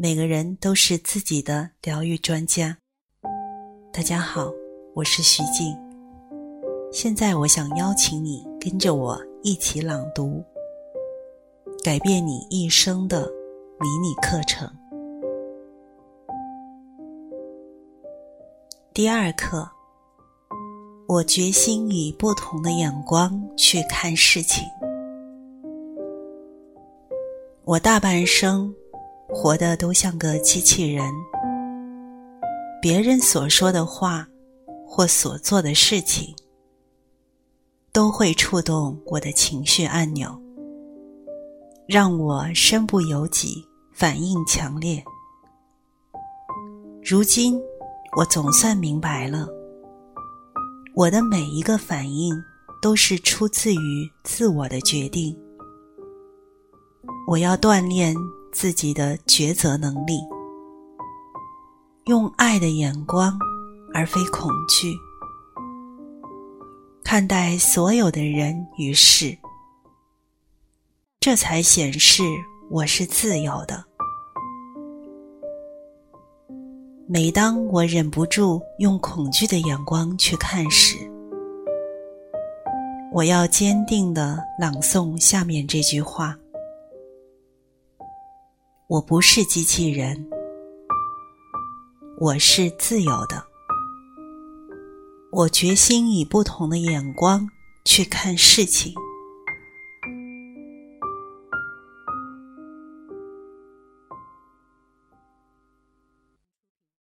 每个人都是自己的疗愈专家。大家好，我是徐静。现在我想邀请你跟着我一起朗读，改变你一生的迷你课程。第二课，我决心以不同的眼光去看事情。我大半生。活的都像个机器人，别人所说的话或所做的事情，都会触动我的情绪按钮，让我身不由己，反应强烈。如今，我总算明白了，我的每一个反应都是出自于自我的决定。我要锻炼。自己的抉择能力，用爱的眼光，而非恐惧，看待所有的人与事，这才显示我是自由的。每当我忍不住用恐惧的眼光去看时，我要坚定的朗诵下面这句话。我不是机器人，我是自由的。我决心以不同的眼光去看事情。